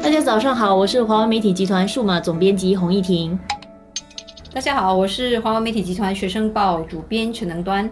大家早上好，我是华为媒体集团数码总编辑洪艺婷。大家好，我是华为媒体集团学生报主编陈能端。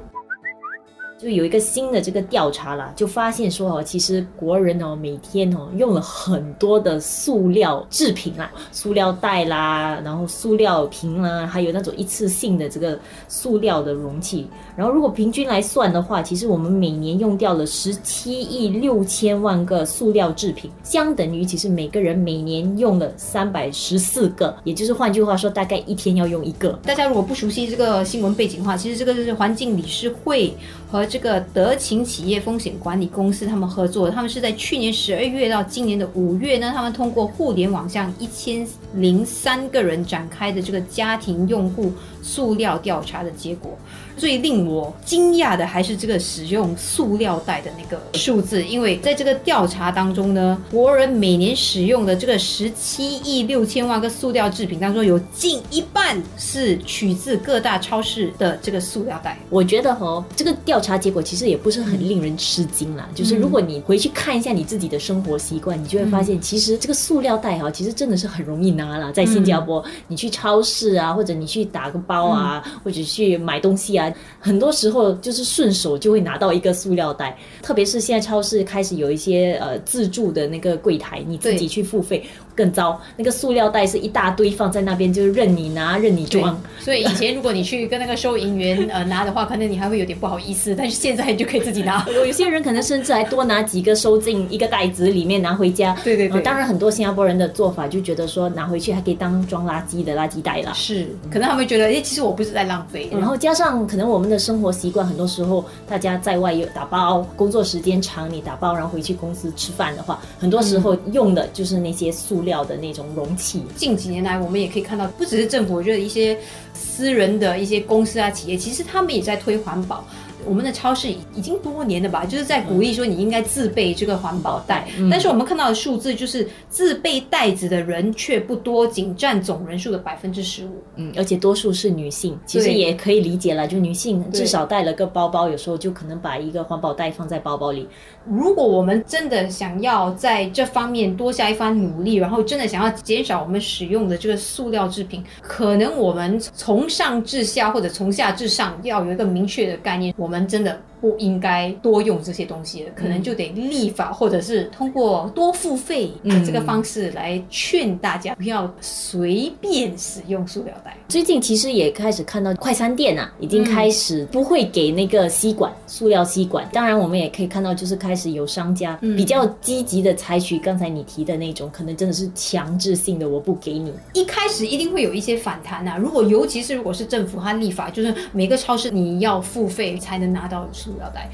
就有一个新的这个调查啦，就发现说哦，其实国人哦每天哦用了很多的塑料制品啦，塑料袋啦，然后塑料瓶啦，还有那种一次性的这个塑料的容器。然后如果平均来算的话，其实我们每年用掉了十七亿六千万个塑料制品，相等于其实每个人每年用了三百十四个，也就是换句话说，大概一天要用一个。大家如果不熟悉这个新闻背景的话，其实这个是环境理事会和这个德勤企业风险管理公司他们合作，他们是在去年十二月到今年的五月呢，他们通过互联网向一千零三个人展开的这个家庭用户塑料调查的结果。最令我惊讶的还是这个使用塑料袋的那个数字，因为在这个调查当中呢，国人每年使用的这个十七亿六千万个塑料制品当中，有近一半是取自各大超市的这个塑料袋。我觉得哦，这个调查结果其实也不是很令人吃惊啦。就是如果你回去看一下你自己的生活习惯，你就会发现，其实这个塑料袋哈，其实真的是很容易拿了。在新加坡，你去超市啊，或者你去打个包啊，或者去买东西啊。很多时候就是顺手就会拿到一个塑料袋，特别是现在超市开始有一些呃自助的那个柜台，你自己去付费更糟。那个塑料袋是一大堆放在那边，就是任你拿任你装。所以以前如果你去跟那个收银员呃拿的话，可能你还会有点不好意思，但是现在你就可以自己拿。有些人可能甚至还多拿几个收进一个袋子里面拿回家。对对对。当然很多新加坡人的做法就觉得说拿回去还可以当装垃圾的垃圾袋了。是，可能他们觉得哎，其实我不是在浪费。然后加上可能我们的。生活习惯很多时候，大家在外有打包，工作时间长，你打包然后回去公司吃饭的话，很多时候用的就是那些塑料的那种容器。近几年来，我们也可以看到，不只是政府，我觉得一些私人的一些公司啊、企业，其实他们也在推环保。我们的超市已经多年了吧，就是在鼓励说你应该自备这个环保袋。但是我们看到的数字就是自备袋子的人却不多，仅占总人数的百分之十五。嗯，而且多数是女性，其实也可以理解了，就女性至少带了个包包，有时候就可能把一个环保袋放在包包里。如果我们真的想要在这方面多下一番努力，然后真的想要减少我们使用的这个塑料制品，可能我们从上至下或者从下至上要有一个明确的概念。我我我们真的。不应该多用这些东西可能就得立法，或者是通过多付费的这个方式来劝大家不要随便使用塑料袋。最近其实也开始看到快餐店啊，已经开始不会给那个吸管，塑料吸管。当然，我们也可以看到，就是开始有商家比较积极的采取刚才你提的那种，可能真的是强制性的，我不给你。一开始一定会有一些反弹呐。如果尤其是如果是政府它立法，就是每个超市你要付费才能拿到。塑料袋。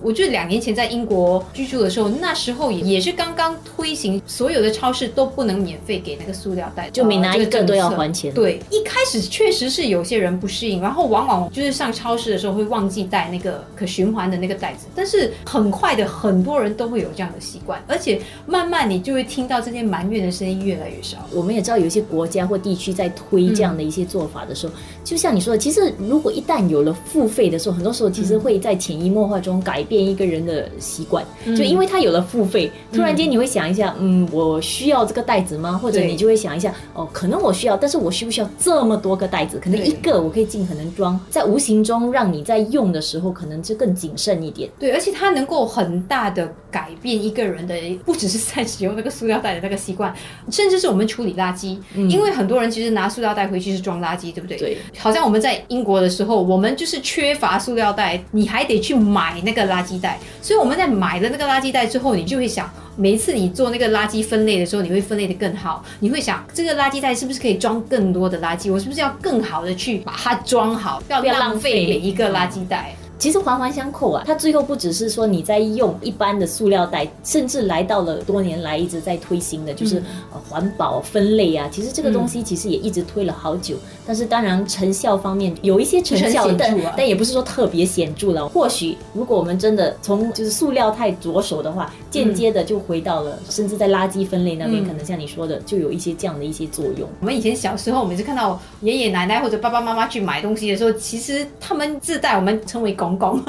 我就两年前在英国居住的时候，那时候也也是刚刚推行，所有的超市都不能免费给那个塑料袋，就每拿一个都要还钱。对，一开始确实是有些人不适应，然后往往就是上超市的时候会忘记带那个可循环的那个袋子，但是很快的很多人都会有这样的习惯，而且慢慢你就会听到这些埋怨的声音越来越少。我们也知道有一些国家或地区在推这样的一些做法的时候，就像你说的，其实如果一旦有了付费的时候，很多时候其实会在潜移默化中改。改变一个人的习惯，就因为他有了付费，突然间你会想一下，嗯，我需要这个袋子吗？或者你就会想一下，哦，可能我需要，但是我需不需要这么多个袋子？可能一个我可以尽可能装，在无形中让你在用的时候可能就更谨慎一点。对，而且它能够很大的改变一个人的，不只是在使用那个塑料袋的那个习惯，甚至是我们处理垃圾。因为很多人其实拿塑料袋回去是装垃圾，对不对？对。好像我们在英国的时候，我们就是缺乏塑料袋，你还得去买那个。垃圾袋，所以我们在买了那个垃圾袋之后，你就会想，每一次你做那个垃圾分类的时候，你会分类的更好。你会想，这个垃圾袋是不是可以装更多的垃圾？我是不是要更好的去把它装好，不要浪费每一个垃圾袋？其实环环相扣啊，它最后不只是说你在用一般的塑料袋，甚至来到了多年来一直在推行的，就是环保分类啊。其实这个东西其实也一直推了好久，但是当然成效方面有一些成效，但但也不是说特别显著了。或许如果我们真的从就是塑料袋着手的话，间接的就回到了，甚至在垃圾分类那边，可能像你说的，就有一些这样的一些作用。我们以前小时候，每次看到爷爷奶奶或者爸爸妈妈去买东西的时候，其实他们自带我们称为公公，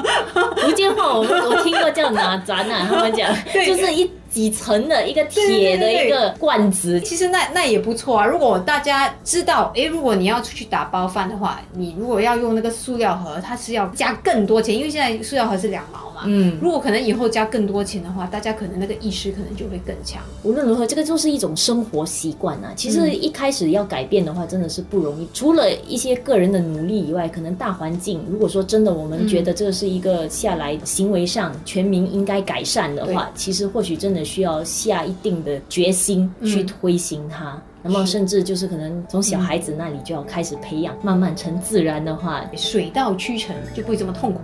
福建话我我听过叫哪展啊，他们讲就是一。几层的一个铁的一个罐子。其实那那也不错啊。如果大家知道，哎，如果你要出去打包饭的话，你如果要用那个塑料盒，它是要加更多钱，因为现在塑料盒是两毛嘛。嗯，如果可能以后加更多钱的话，大家可能那个意识可能就会更强。无论如何，这个就是一种生活习惯啊。其实一开始要改变的话，真的是不容易。除了一些个人的努力以外，可能大环境，如果说真的我们觉得这是一个下来行为上全民应该改善的话，其实或许真的需要下一定的决心去推行它。那么甚至就是可能从小孩子那里就要开始培养，慢慢成自然的话，水到渠成就不会这么痛苦。